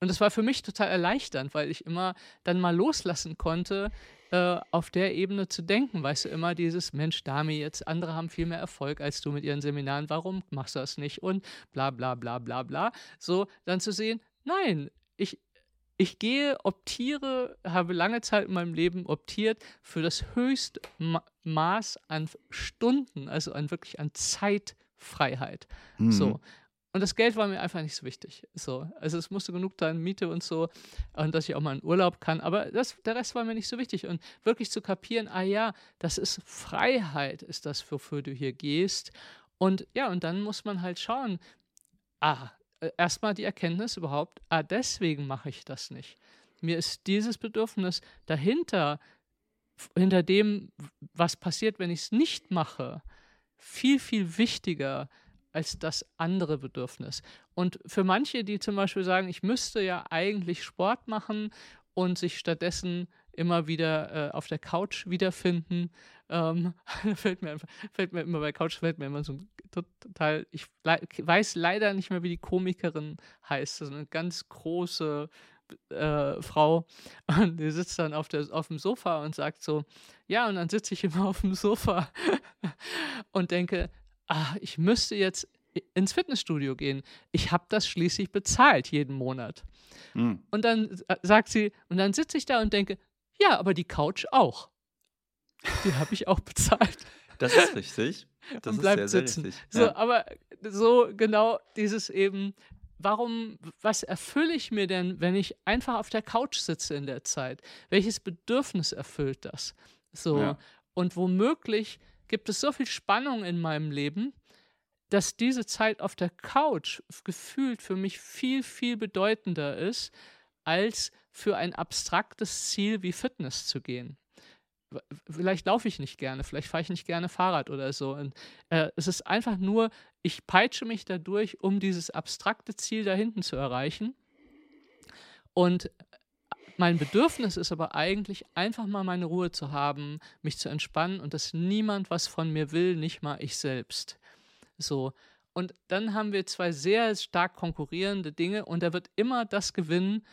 Und das war für mich total erleichternd, weil ich immer dann mal loslassen konnte, äh, auf der Ebene zu denken. Weißt du, immer dieses Mensch, Dami, jetzt andere haben viel mehr Erfolg als du mit ihren Seminaren, warum machst du das nicht? Und bla bla bla bla bla. So, dann zu sehen, nein, ich, ich gehe, optiere, habe lange Zeit in meinem Leben optiert für das höchste Ma Maß an Stunden, also an wirklich an Zeitfreiheit. Mhm. So. Und das Geld war mir einfach nicht so wichtig. So. Also es musste genug da Miete und so und dass ich auch mal in Urlaub kann. Aber das, der Rest war mir nicht so wichtig. Und wirklich zu kapieren, ah ja, das ist Freiheit, ist das, wofür du hier gehst. Und ja, und dann muss man halt schauen, ah, äh, erstmal die Erkenntnis überhaupt, ah, deswegen mache ich das nicht. Mir ist dieses Bedürfnis dahinter, hinter dem, was passiert, wenn ich es nicht mache, viel, viel wichtiger als das andere Bedürfnis. Und für manche, die zum Beispiel sagen, ich müsste ja eigentlich Sport machen und sich stattdessen immer wieder äh, auf der Couch wiederfinden, ähm, fällt, mir einfach, fällt mir immer bei Couch, fällt mir immer so total, ich lei- weiß leider nicht mehr, wie die Komikerin heißt, so eine ganz große äh, Frau und die sitzt dann auf, der, auf dem Sofa und sagt so, ja, und dann sitze ich immer auf dem Sofa und denke, ah, ich müsste jetzt ins Fitnessstudio gehen. Ich habe das schließlich bezahlt jeden Monat. Mhm. Und dann äh, sagt sie, und dann sitze ich da und denke, ja, aber die Couch auch. Die habe ich auch bezahlt. Das ist richtig. Das Und ist bleibt sehr, sehr sitzen. richtig. So, Ja. aber so genau dieses eben, warum, was erfülle ich mir denn, wenn ich einfach auf der Couch sitze in der Zeit? Welches Bedürfnis erfüllt das? So. Ja. Und womöglich gibt es so viel Spannung in meinem Leben, dass diese Zeit auf der Couch gefühlt für mich viel, viel bedeutender ist, als für ein abstraktes Ziel wie Fitness zu gehen. Vielleicht laufe ich nicht gerne, vielleicht fahre ich nicht gerne Fahrrad oder so. Und, äh, es ist einfach nur, ich peitsche mich dadurch, um dieses abstrakte Ziel da hinten zu erreichen. Und mein Bedürfnis ist aber eigentlich einfach mal meine Ruhe zu haben, mich zu entspannen und dass niemand was von mir will, nicht mal ich selbst. So. Und dann haben wir zwei sehr stark konkurrierende Dinge und da wird immer das gewinnen,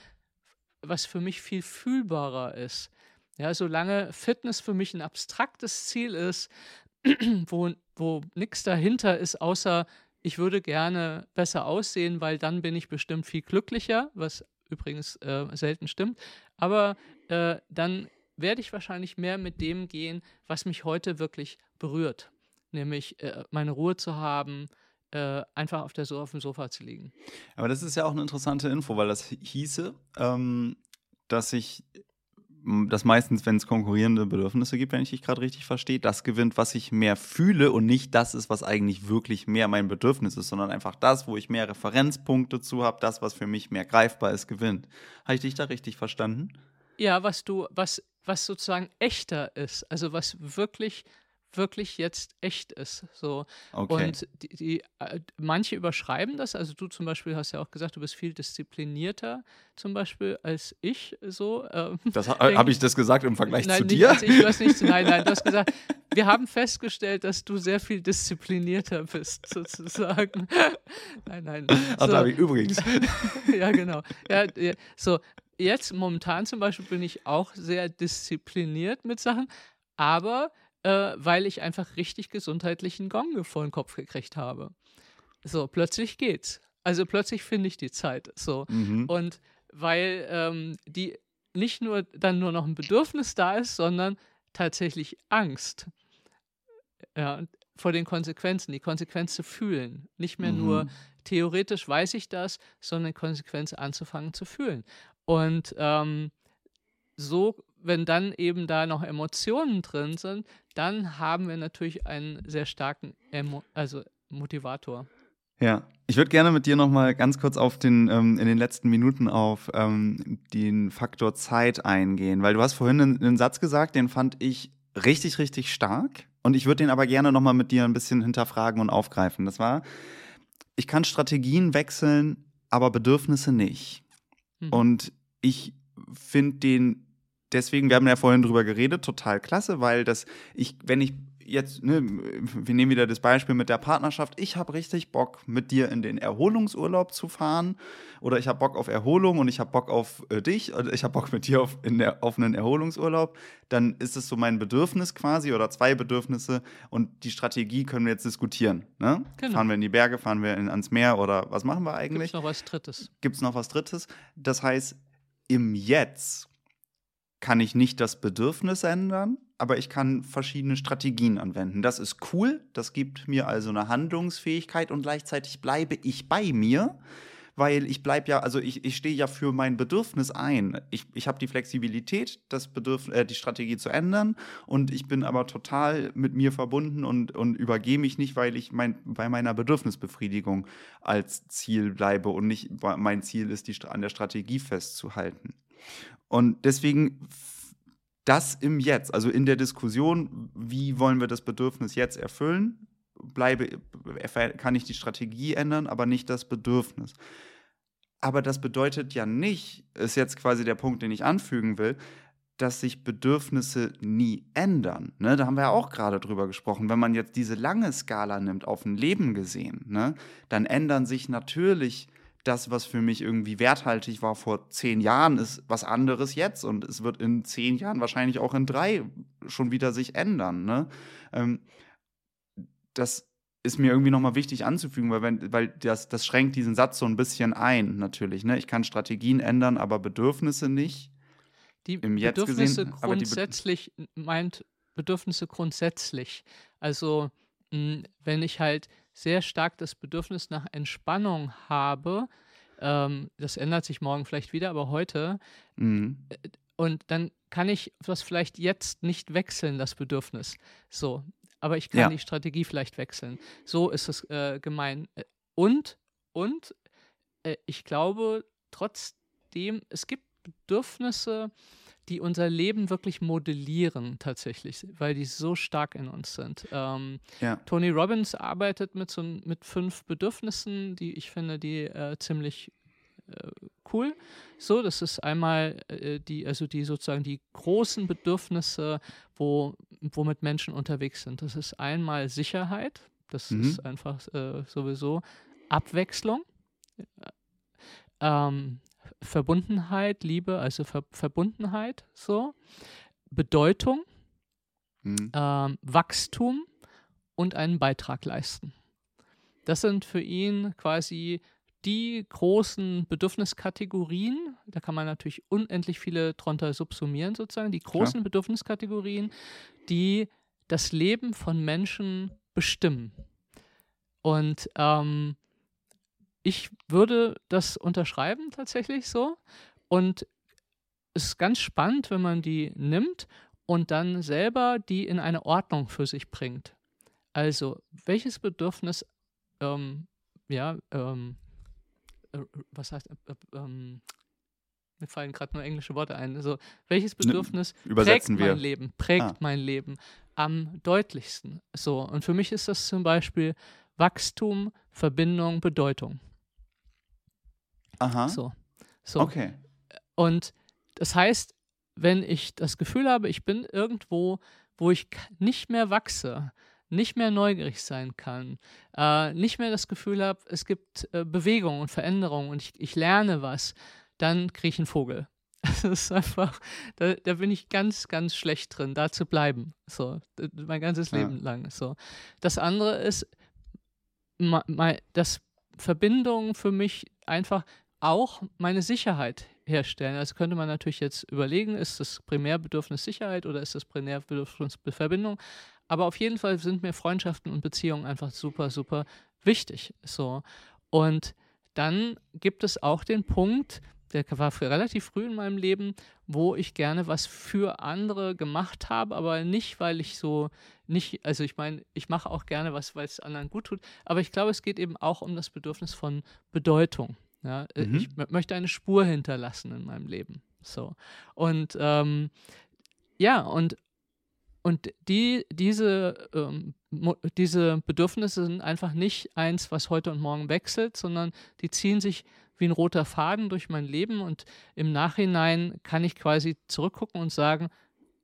was für mich viel fühlbarer ist. Ja, solange Fitness für mich ein abstraktes Ziel ist, wo, wo nichts dahinter ist, außer ich würde gerne besser aussehen, weil dann bin ich bestimmt viel glücklicher, was übrigens äh, selten stimmt. Aber äh, dann werde ich wahrscheinlich mehr mit dem gehen, was mich heute wirklich berührt. Nämlich äh, meine Ruhe zu haben, äh, einfach auf, der so auf dem Sofa zu liegen. Aber das ist ja auch eine interessante Info, weil das hieße, ähm, dass ich das meistens, wenn es konkurrierende Bedürfnisse gibt, wenn ich dich gerade richtig verstehe, das gewinnt, was ich mehr fühle und nicht das ist, was eigentlich wirklich mehr mein Bedürfnis ist, sondern einfach das, wo ich mehr Referenzpunkte zu habe, das, was für mich mehr greifbar ist, gewinnt. Habe ich dich da richtig verstanden? Ja, was du, was, was sozusagen echter ist, also was wirklich wirklich jetzt echt ist. So. Okay. Und die, die, äh, manche überschreiben das. Also du zum Beispiel hast ja auch gesagt, du bist viel disziplinierter zum Beispiel als ich. So. Ähm, das habe ich das gesagt im Vergleich nein, zu dir? Nicht, ich, du hast nicht, nein, nein, du hast gesagt, wir haben festgestellt, dass du sehr viel disziplinierter bist, sozusagen. nein, nein. Ach, so. da habe ich übrigens. ja, genau. Ja, ja, so, jetzt momentan zum Beispiel bin ich auch sehr diszipliniert mit Sachen, aber äh, weil ich einfach richtig gesundheitlichen Gong vor den Kopf gekriegt habe. So, plötzlich geht's. Also plötzlich finde ich die Zeit. So. Mhm. Und weil ähm, die nicht nur dann nur noch ein Bedürfnis da ist, sondern tatsächlich Angst. Ja, vor den Konsequenzen, die Konsequenz zu fühlen. Nicht mehr mhm. nur theoretisch weiß ich das, sondern Konsequenz anzufangen zu fühlen. Und ähm, so wenn dann eben da noch Emotionen drin sind, dann haben wir natürlich einen sehr starken Emo also Motivator. Ja, ich würde gerne mit dir noch mal ganz kurz auf den ähm, in den letzten Minuten auf ähm, den Faktor Zeit eingehen, weil du hast vorhin einen, einen, Satz gesagt, den fand ich richtig richtig stark und ich würde den aber gerne noch mal mit dir ein bisschen hinterfragen und aufgreifen. Das war, ich kann Strategien wechseln, aber Bedürfnisse nicht. Mhm. Und ich finde den deswegen, wir haben ja vorhin drüber geredet, total klasse, weil das, ich, wenn ich jetzt, ne, wir nehmen wieder das Beispiel mit der Partnerschaft, ich habe richtig Bock, mit dir in den Erholungsurlaub zu fahren oder ich habe Bock auf Erholung und ich habe Bock auf äh, dich oder ich habe Bock mit dir auf, in der, auf einen Erholungsurlaub, dann ist es so mein Bedürfnis quasi oder zwei Bedürfnisse und die Strategie können wir jetzt diskutieren. Ne? Genau. Fahren wir in die Berge, fahren wir in, ans Meer oder was machen wir eigentlich? Gibt es noch was Drittes? Gibt es noch was Drittes? Das heißt, im Jetzt kann ich nicht das Bedürfnis ändern, aber ich kann verschiedene Strategien anwenden. Das ist cool, das gibt mir also eine Handlungsfähigkeit und gleichzeitig bleibe ich bei mir, weil ich bleibe ja, also ich, ich stehe ja für mein Bedürfnis ein. Ich, ich habe die Flexibilität, das Bedürf äh, die Strategie zu ändern und ich bin aber total mit mir verbunden und, und übergehe mich nicht, weil ich mein, bei meiner Bedürfnisbefriedigung als Ziel bleibe und nicht mein Ziel ist, die, an der Strategie festzuhalten. Und deswegen das im Jetzt, also in der Diskussion, wie wollen wir das Bedürfnis jetzt erfüllen, bleibe, kann ich die Strategie ändern, aber nicht das Bedürfnis. Aber das bedeutet ja nicht, ist jetzt quasi der Punkt, den ich anfügen will, dass sich Bedürfnisse nie ändern. Ne? Da haben wir ja auch gerade drüber gesprochen. Wenn man jetzt diese lange Skala nimmt, auf ein Leben gesehen, ne, dann ändern sich natürlich das, was für mich irgendwie werthaltig war vor zehn Jahren, ist was anderes jetzt. Und es wird in zehn Jahren wahrscheinlich auch in drei schon wieder sich ändern. Ne? Ähm, das ist mir irgendwie nochmal wichtig anzufügen, weil, wenn, weil das, das schränkt diesen Satz so ein bisschen ein, natürlich. Ne? Ich kann Strategien ändern, aber Bedürfnisse nicht. Die Im Bedürfnisse gesehen, grundsätzlich Be meint Bedürfnisse grundsätzlich. Also, mh, wenn ich halt sehr stark das Bedürfnis nach Entspannung habe, ähm, das ändert sich morgen vielleicht wieder, aber heute, mhm. Äh, und dann kann ich das vielleicht jetzt nicht wechseln, das Bedürfnis. So, aber ich kann ja. die Strategie vielleicht wechseln. So ist es äh, gemein. Äh, und, und äh, ich glaube trotzdem, es gibt Bedürfnisse, die unser Leben wirklich modellieren tatsächlich, weil die so stark in uns sind. Ähm, ja. Tony Robbins arbeitet mit so mit fünf Bedürfnissen, die ich finde, die äh, ziemlich äh, cool. So, das ist einmal äh, die, also die sozusagen die großen Bedürfnisse, wo, womit Menschen unterwegs sind. Das ist einmal Sicherheit, das mhm. ist einfach äh, sowieso Abwechslung. Ähm, Verbundenheit, Liebe, also Ver Verbundenheit, so, Bedeutung, mhm. ähm, Wachstum und einen Beitrag leisten. Das sind für ihn quasi die großen Bedürfniskategorien, da kann man natürlich unendlich viele drunter subsumieren sozusagen, die großen Klar. Bedürfniskategorien, die das Leben von Menschen bestimmen. Und ähm, ich würde das unterschreiben tatsächlich so. Und es ist ganz spannend, wenn man die nimmt und dann selber die in eine Ordnung für sich bringt. Also, welches Bedürfnis, ähm, ja, ähm, äh, was heißt, äh, äh, ähm, mir fallen gerade nur englische Worte ein. Also, welches ne, Bedürfnis ne, prägt mein wir. Leben, prägt ah. mein Leben am deutlichsten? So, und für mich ist das zum Beispiel Wachstum, Verbindung, Bedeutung. Aha. So. so. Okay. Und das heißt, wenn ich das Gefühl habe, ich bin irgendwo, wo ich nicht mehr wachse, nicht mehr neugierig sein kann, äh, nicht mehr das Gefühl habe, es gibt äh, Bewegung und Veränderung und ich, ich lerne was, dann kriege ich einen Vogel. Das ist einfach, da, da, bin ich ganz, ganz schlecht drin, da zu bleiben. So, mein ganzes Leben ja. lang. So. Das andere ist, dass Verbindung für mich einfach auch meine Sicherheit herstellen. Also könnte man natürlich jetzt überlegen, ist das Primärbedürfnis Sicherheit oder ist das Primärbedürfnis Verbindung? Aber auf jeden Fall sind mir Freundschaften und Beziehungen einfach super, super wichtig. So. Und dann gibt es auch den Punkt, der war relativ früh in meinem Leben, wo ich gerne was für andere gemacht habe, aber nicht, weil ich so nicht, also ich meine, ich mache auch gerne was, weil es anderen gut tut, aber ich glaube, es geht eben auch um das Bedürfnis von Bedeutung. Ja, äh, mhm. Ich möchte eine Spur hinterlassen in meinem Leben. So. Und ähm, ja, und, und die, diese, ähm, diese Bedürfnisse sind einfach nicht eins, was heute und morgen wechselt, sondern die ziehen sich wie ein roter Faden durch mein Leben und im Nachhinein kann ich quasi zurückgucken und sagen,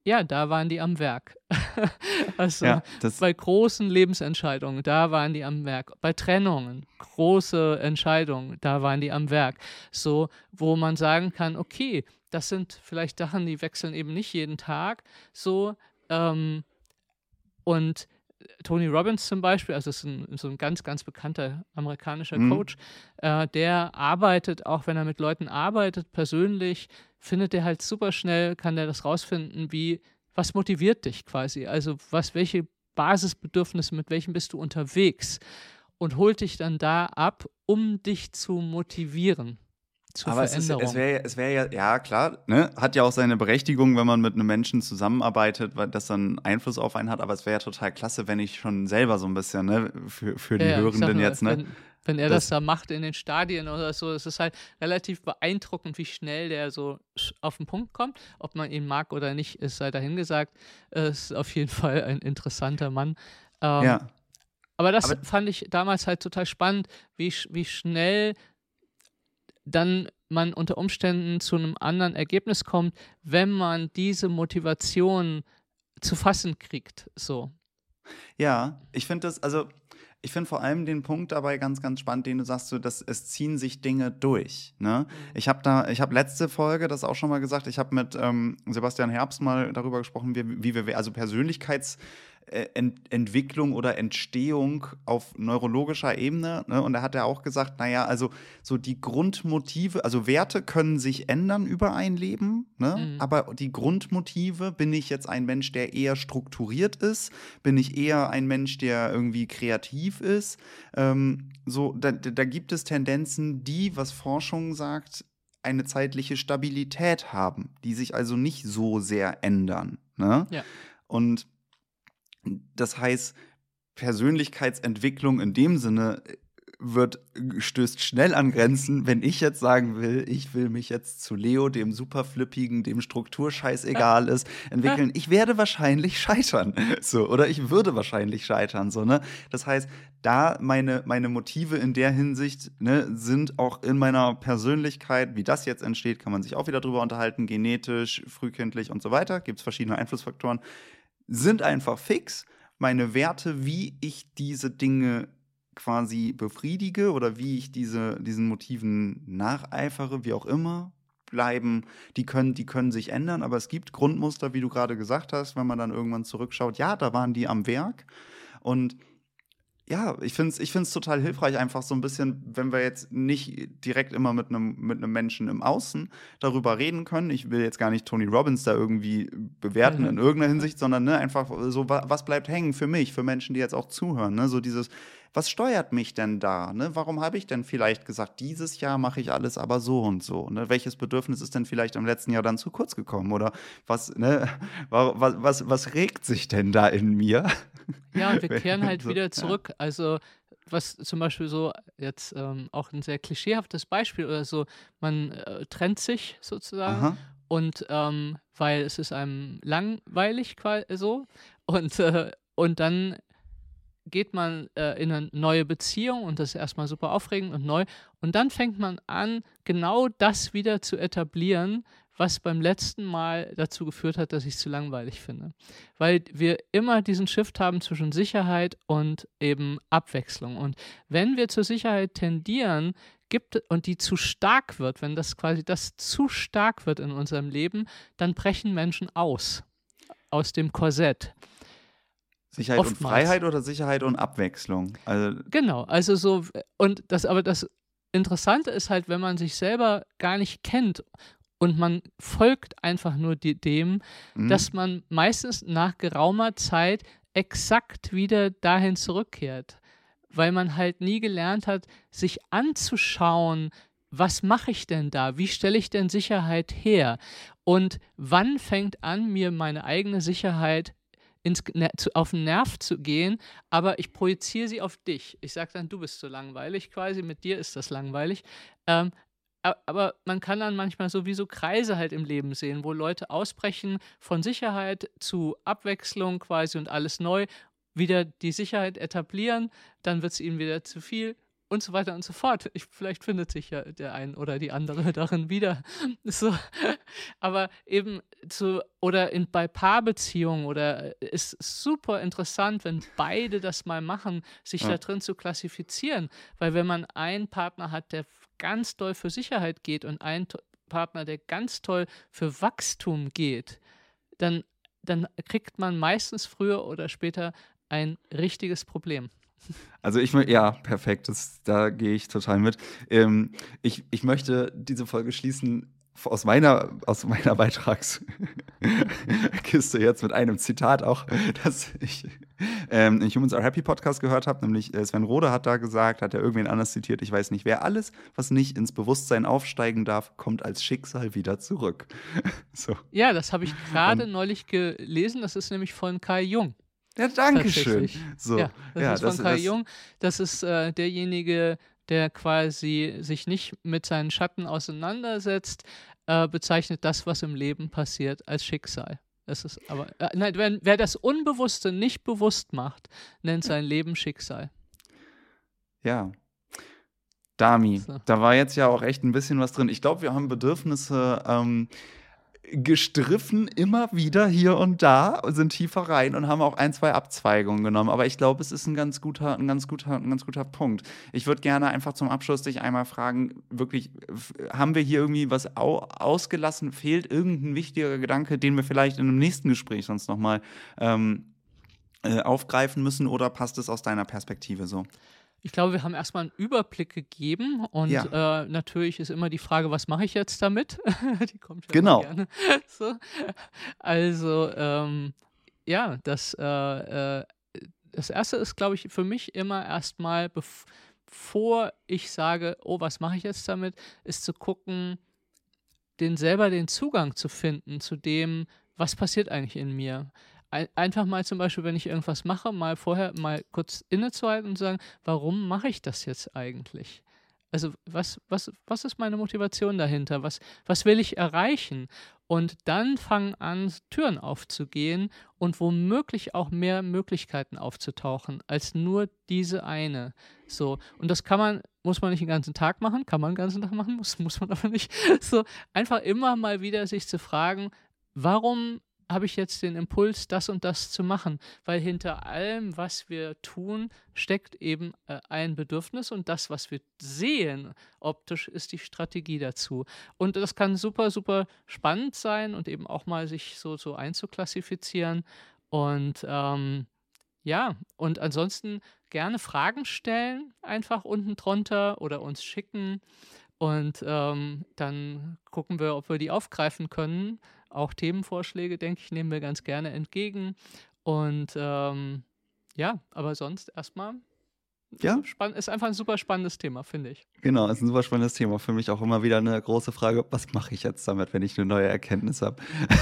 ja, da waren die am Werk. also ja, bei großen Lebensentscheidungen, da waren die am Werk. Bei Trennungen, große Entscheidungen, da waren die am Werk. So, wo man sagen kann, okay, das sind vielleicht Sachen, die wechseln eben nicht jeden Tag. So, ähm, und Tony Robbins zum Beispiel, also ist ein, so ein ganz, ganz bekannter amerikanischer mhm. Coach, äh, der arbeitet, auch wenn er mit Leuten arbeitet, persönlich, findet er halt super schnell, kann der das rausfinden, wie, was motiviert dich quasi? Also was, welche Basisbedürfnisse, mit welchen bist du unterwegs? Und holt dich dann da ab, um dich zu motivieren zur Aber Veränderung. Es, es wäre es wär ja, ja klar, ne? hat ja auch seine Berechtigung, wenn man mit einem Menschen zusammenarbeitet, weil das dann Einfluss auf einen hat. Aber es wäre ja total klasse, wenn ich schon selber so ein bisschen, ne, für, für die ja, Hörenden jetzt, ne? Wenn, wenn er das, das, da macht in den Stadien oder so, es ist halt relativ beeindruckend, wie schnell der so auf den Punkt kommt. Ob man ihn mag oder nicht, ist sei dahingesagt. Es ist auf jeden Fall ein interessanter Mann. Ähm, ja. Aber das aber fand ich damals halt total spannend, wie, wie schnell dann man unter Umständen zu einem anderen Ergebnis kommt, wenn man diese Motivation zu fassen kriegt. So. Ja, ich finde das, also ich finde vor allem den Punkt dabei ganz, ganz spannend, den du sagst, so, dass es ziehen sich Dinge durch. Ne? Mhm. Ich habe da, ich habe letzte Folge das auch schon mal gesagt, ich habe mit ähm, Sebastian Herbst mal darüber gesprochen, wie, wie wir, also Persönlichkeits- Ent Entwicklung oder Entstehung auf neurologischer Ebene. Ne? Und da hat er auch gesagt, naja, also so die Grundmotive, also Werte können sich ändern über ein Leben, ne? Mhm. aber die Grundmotive, bin ich jetzt ein Mensch, der eher strukturiert ist, bin ich eher ein Mensch, der irgendwie kreativ ist, ähm, so, da, da gibt es Tendenzen, die, was Forschung sagt, eine zeitliche Stabilität haben, die sich also nicht so sehr ändern. Ne? Ja. Und das heißt, Persönlichkeitsentwicklung in dem Sinne äh, wird, stößt schnell an Grenzen, wenn ich jetzt sagen will, ich will mich jetzt zu Leo, dem superflippigen, dem Strukturscheiß egal ist, entwickeln. Ich werde wahrscheinlich scheitern. So, oder ich würde wahrscheinlich scheitern. So, ne? Das heißt, da meine, meine Motive in der Hinsicht ne, sind auch in meiner Persönlichkeit, wie das jetzt entsteht, kann man sich auch wieder drüber unterhalten, genetisch, frühkindlich und so weiter. Gibt es verschiedene Einflussfaktoren sind einfach fix. Meine Werte, wie ich diese Dinge quasi befriedige oder wie ich diese, diesen Motiven nacheifere, wie auch immer, bleiben, die können, die können sich ändern, aber es gibt Grundmuster, wie du gerade gesagt hast, wenn man dann irgendwann zurückschaut, ja, da waren die am Werk. Und ja, ich finde es ich find's total hilfreich, einfach so ein bisschen, wenn wir jetzt nicht direkt immer mit einem mit Menschen im Außen darüber reden können. Ich will jetzt gar nicht Tony Robbins da irgendwie bewerten mhm. in irgendeiner Hinsicht, sondern ne, einfach so, was bleibt hängen für mich, für Menschen, die jetzt auch zuhören. Ne? So dieses, was steuert mich denn da? Ne? Warum habe ich denn vielleicht gesagt, dieses Jahr mache ich alles aber so und so? Ne? Welches Bedürfnis ist denn vielleicht im letzten Jahr dann zu kurz gekommen? Oder was, ne, was, was, was regt sich denn da in mir? Ja, und wir kehren halt so, wieder zurück. Ja. Also was zum Beispiel so jetzt ähm, auch ein sehr klischeehaftes Beispiel oder so, man äh, trennt sich sozusagen Aha. und ähm, weil es ist einem langweilig quasi so und, äh, und dann geht man äh, in eine neue Beziehung und das ist erstmal super aufregend und neu und dann fängt man an, genau das wieder zu etablieren, was beim letzten Mal dazu geführt hat, dass ich es zu langweilig finde. Weil wir immer diesen Shift haben zwischen Sicherheit und eben Abwechslung. Und wenn wir zur Sicherheit tendieren, gibt und die zu stark wird, wenn das quasi das zu stark wird in unserem Leben, dann brechen Menschen aus aus dem Korsett. Sicherheit Oftmals. und Freiheit oder Sicherheit und Abwechslung? Also genau, also so und das aber das Interessante ist halt, wenn man sich selber gar nicht kennt und man folgt einfach nur die, dem, mhm. dass man meistens nach geraumer Zeit exakt wieder dahin zurückkehrt, weil man halt nie gelernt hat, sich anzuschauen, was mache ich denn da? Wie stelle ich denn Sicherheit her? Und wann fängt an, mir meine eigene Sicherheit ins, auf den Nerv zu gehen, aber ich projiziere sie auf dich. Ich sage dann, du bist so langweilig quasi, mit dir ist das langweilig. Ähm, aber man kann dann manchmal sowieso Kreise halt im Leben sehen, wo Leute ausbrechen von Sicherheit zu Abwechslung quasi und alles neu, wieder die Sicherheit etablieren, dann wird es ihnen wieder zu viel und so weiter und so fort. Ich, vielleicht findet sich ja der ein oder die andere darin wieder. So. Aber eben zu, oder in, bei Paarbeziehungen oder äh, ist super interessant, wenn beide das mal machen, sich ja. da drin zu klassifizieren. Weil wenn man einen Partner hat, der ganz doll für Sicherheit geht und einen Partner, der ganz toll für Wachstum geht, dann, dann kriegt man meistens früher oder später ein richtiges Problem. Also ich ja, perfekt, das, da gehe ich total mit. Ähm, ich, ich möchte diese Folge schließen aus meiner, aus meiner Beitragskiste jetzt mit einem Zitat auch, das ich ähm, in Humans Are Happy Podcast gehört habe, nämlich äh, Sven Rode hat da gesagt, hat er irgendwen anders zitiert, ich weiß nicht wer, alles, was nicht ins Bewusstsein aufsteigen darf, kommt als Schicksal wieder zurück. so. Ja, das habe ich gerade neulich gelesen, das ist nämlich von Kai Jung. Ja, danke schön. So, ja, das ja, ist von das, Kai das, Jung. Das ist äh, derjenige, der quasi sich nicht mit seinen Schatten auseinandersetzt, äh, bezeichnet das, was im Leben passiert, als Schicksal. Das ist aber, äh, nein, wer, wer, das Unbewusste nicht bewusst macht, nennt sein Leben Schicksal. Ja. Dami, so. da war jetzt ja auch echt ein bisschen was drin. Ich glaube, wir haben Bedürfnisse ähm, gestriffen immer wieder hier und da sind tiefer rein und haben auch ein, zwei Abzweigungen genommen. Aber ich glaube, es ist ein ganz guter, ein ganz guter, ein ganz guter Punkt. Ich würde gerne einfach zum Abschluss dich einmal fragen, wirklich, haben wir hier irgendwie was au ausgelassen? Fehlt irgendein wichtiger Gedanke, den wir vielleicht in einem nächsten Gespräch sonst nochmal ähm, äh, aufgreifen müssen oder passt es aus deiner Perspektive so? Ich glaube, wir haben erstmal einen Überblick gegeben und ja. äh, natürlich ist immer die Frage, was mache ich jetzt damit? die kommt ja genau. gerne. So. Also, ähm, ja, das, äh, äh, das erste ist, glaube ich, für mich immer erstmal, bevor ich sage, oh, was mache ich jetzt damit, ist zu gucken, den selber den Zugang zu finden zu dem, was passiert eigentlich in mir einfach mal zum Beispiel, wenn ich irgendwas mache, mal vorher mal kurz innezuhalten und sagen, warum mache ich das jetzt eigentlich? Also was, was, was ist meine Motivation dahinter? Was, was will ich erreichen? Und dann fangen an, Türen aufzugehen und womöglich auch mehr Möglichkeiten aufzutauchen als nur diese eine. So. Und das kann man, muss man nicht den ganzen Tag machen, kann man den ganzen Tag machen, muss, muss man aber nicht. So, einfach immer mal wieder sich zu fragen, warum habe ich jetzt den Impuls, das und das zu machen, weil hinter allem, was wir tun, steckt eben äh, ein Bedürfnis und das, was wir sehen optisch, ist die Strategie dazu. Und das kann super, super spannend sein und eben auch mal sich so, so einzuklassifizieren. Und ähm, ja, und ansonsten gerne Fragen stellen, einfach unten drunter oder uns schicken. Und ähm, dann gucken wir, ob wir die aufgreifen können. Auch Themenvorschläge, denke ich, nehmen wir ganz gerne entgegen. Und ähm, ja, aber sonst erstmal Ja. Spann ist einfach ein super spannendes Thema, finde ich. Genau, ist ein super spannendes Thema. Für mich auch immer wieder eine große Frage, was mache ich jetzt damit, wenn ich eine neue Erkenntnis habe?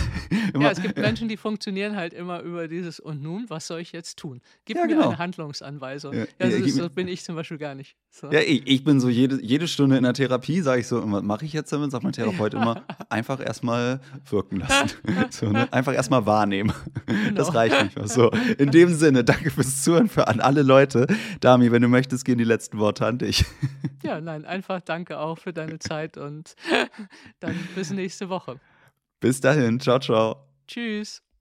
Ja, es gibt Menschen, die funktionieren halt immer über dieses und nun, was soll ich jetzt tun? Gib Ja, mir genau. eine Handlungsanweisung. Ja, Ja, das, gib ist, so bin ich zum Beispiel gar nicht. So. Ja, ich, ich bin so jede, jede Stunde in der Therapie, sage ich so, was mache ich jetzt damit? Sagt mein Therapeut immer, einfach erstmal wirken lassen. So, ne? Einfach erstmal wahrnehmen. Das Genau. reicht nicht mehr. So, in dem Sinne, danke fürs Zuhören für an alle Leute. Dami, wenn du möchtest, gehen die letzten Worte an dich. Ja, nein, einfach danke auch für deine Zeit und dann bis nächste Woche. Bis dahin, ciao, ciao. Tschüss.